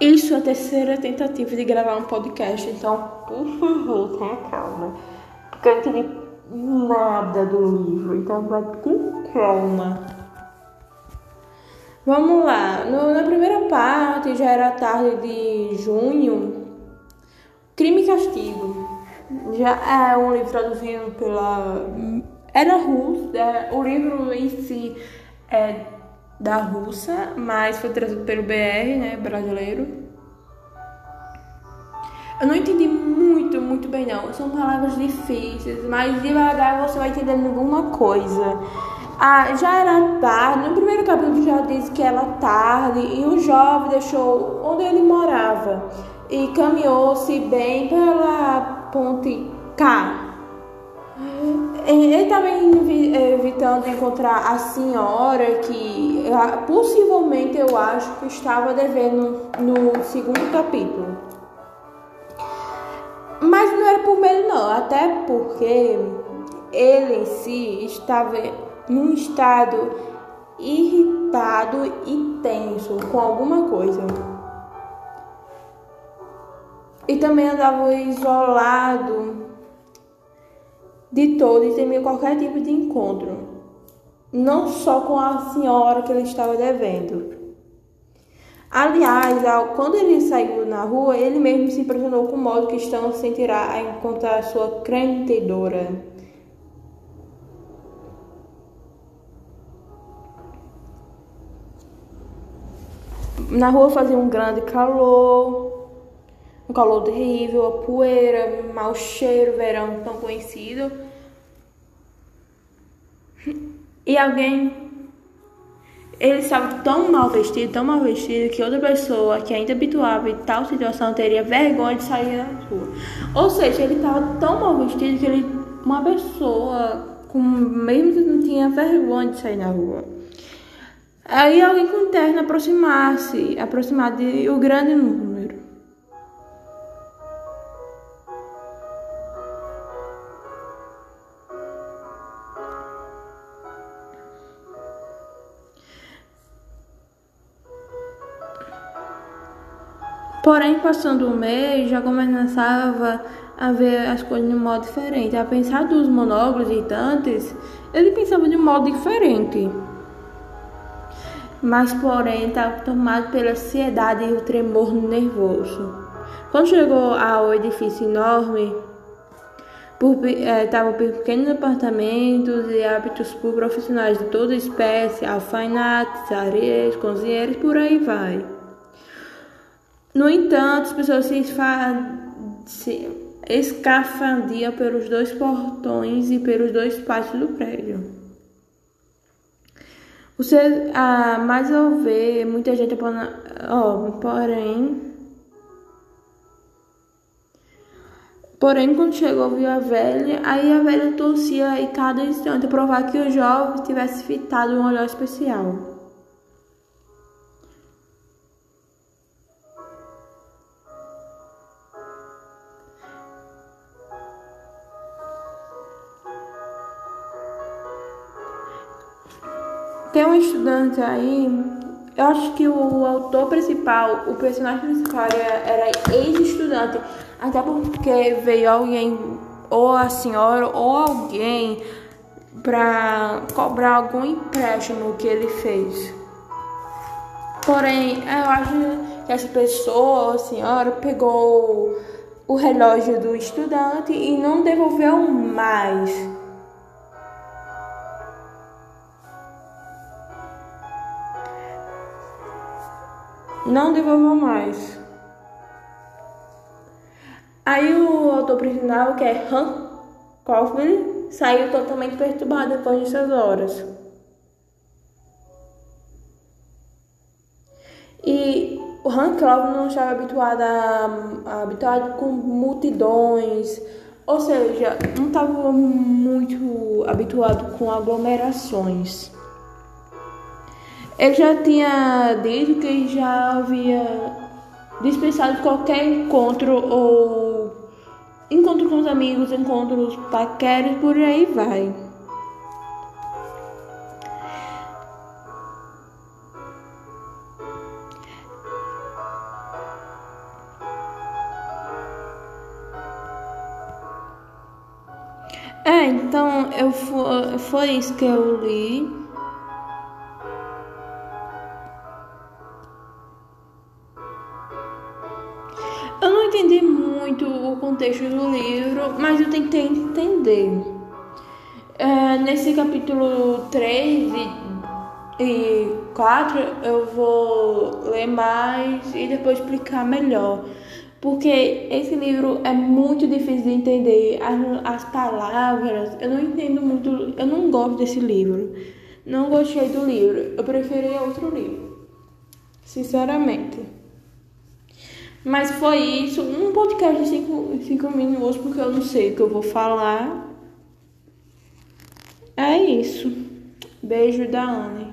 Isso é a terceira tentativa de gravar um podcast, então, por favor, tenha calma. Porque eu não entendi nada do livro, então vai com calma. Vamos lá, no, na primeira parte, já era tarde de junho, Crime e Castigo. Já é um livro traduzido pela. Era russo, é, o livro em si é da Rússia, mas foi trazido pelo BR, né, brasileiro. Eu não entendi muito, muito bem não. São palavras difíceis, mas devagar você vai entendendo alguma coisa. Ah, já era tarde, no primeiro capítulo já diz que era tarde e o jovem deixou onde ele morava e caminhou-se bem pela ponte K ele estava evitando encontrar a senhora que possivelmente eu acho que estava devendo no segundo capítulo. Mas não era por medo não, até porque ele em si estava num estado irritado e tenso com alguma coisa. E também andava isolado de todo e temia qualquer tipo de encontro, não só com a senhora que ele estava devendo. Aliás, quando ele saiu na rua, ele mesmo se impressionou com o modo que estão sem tirar a encontrar sua crentedora. Na rua fazia um grande calor, um calor terrível, a poeira, mau cheiro, verão tão conhecido. E alguém. Ele estava tão mal vestido, tão mal vestido, que outra pessoa que ainda habituava em tal situação teria vergonha de sair na rua. Ou seja, ele estava tão mal vestido que ele, uma pessoa, com, mesmo que não tinha vergonha de sair na rua. Aí alguém com terno aproximasse, aproximar de o grande número. Porém, passando um mês, já começava a ver as coisas de um modo diferente. A pensar dos monólogos irritantes, ele pensava de um modo diferente. Mas, porém, estava tomado pela ansiedade e o tremor nervoso. Quando chegou ao edifício enorme, estavam por, é, pequenos apartamentos e hábitos por profissionais de toda espécie, alfaiates, areias, cozinheiros, por aí vai. No entanto, as pessoas se, se escafandiam pelos dois portões e pelos dois pátios do prédio. Você, ah, mais ao ver muita gente, oh, porém, Porém, quando chegou, viu a velha, aí a velha torcia e cada instante provar que o jovem tivesse fitado um olhar especial. Tem um estudante aí, eu acho que o autor principal, o personagem principal era, ex-estudante, até porque veio alguém, ou a senhora, ou alguém, para cobrar algum empréstimo que ele fez. Porém, eu acho que essa pessoa, a senhora, pegou o relógio do estudante e não devolveu mais. Não devolvam mais. Aí o autor principal, que é Han Kaufman, saiu totalmente perturbado depois dessas horas. E o Han Kaufman não estava habituado a, habituado com multidões, ou seja, não estava muito habituado com aglomerações. Eu já tinha dito que já havia dispensado qualquer encontro ou encontro com os amigos, encontros paqueros, por aí vai. É, então eu foi, foi isso que eu li. Muito o contexto do livro, mas eu tentei entender. É, nesse capítulo 3 e, e 4 eu vou ler mais e depois explicar melhor. Porque esse livro é muito difícil de entender as, as palavras. Eu não entendo muito, eu não gosto desse livro. Não gostei do livro. Eu preferi outro livro. Sinceramente. Mas foi isso. Um podcast de 5 cinco, minutos, porque eu não sei o que eu vou falar. É isso. Beijo da Anne.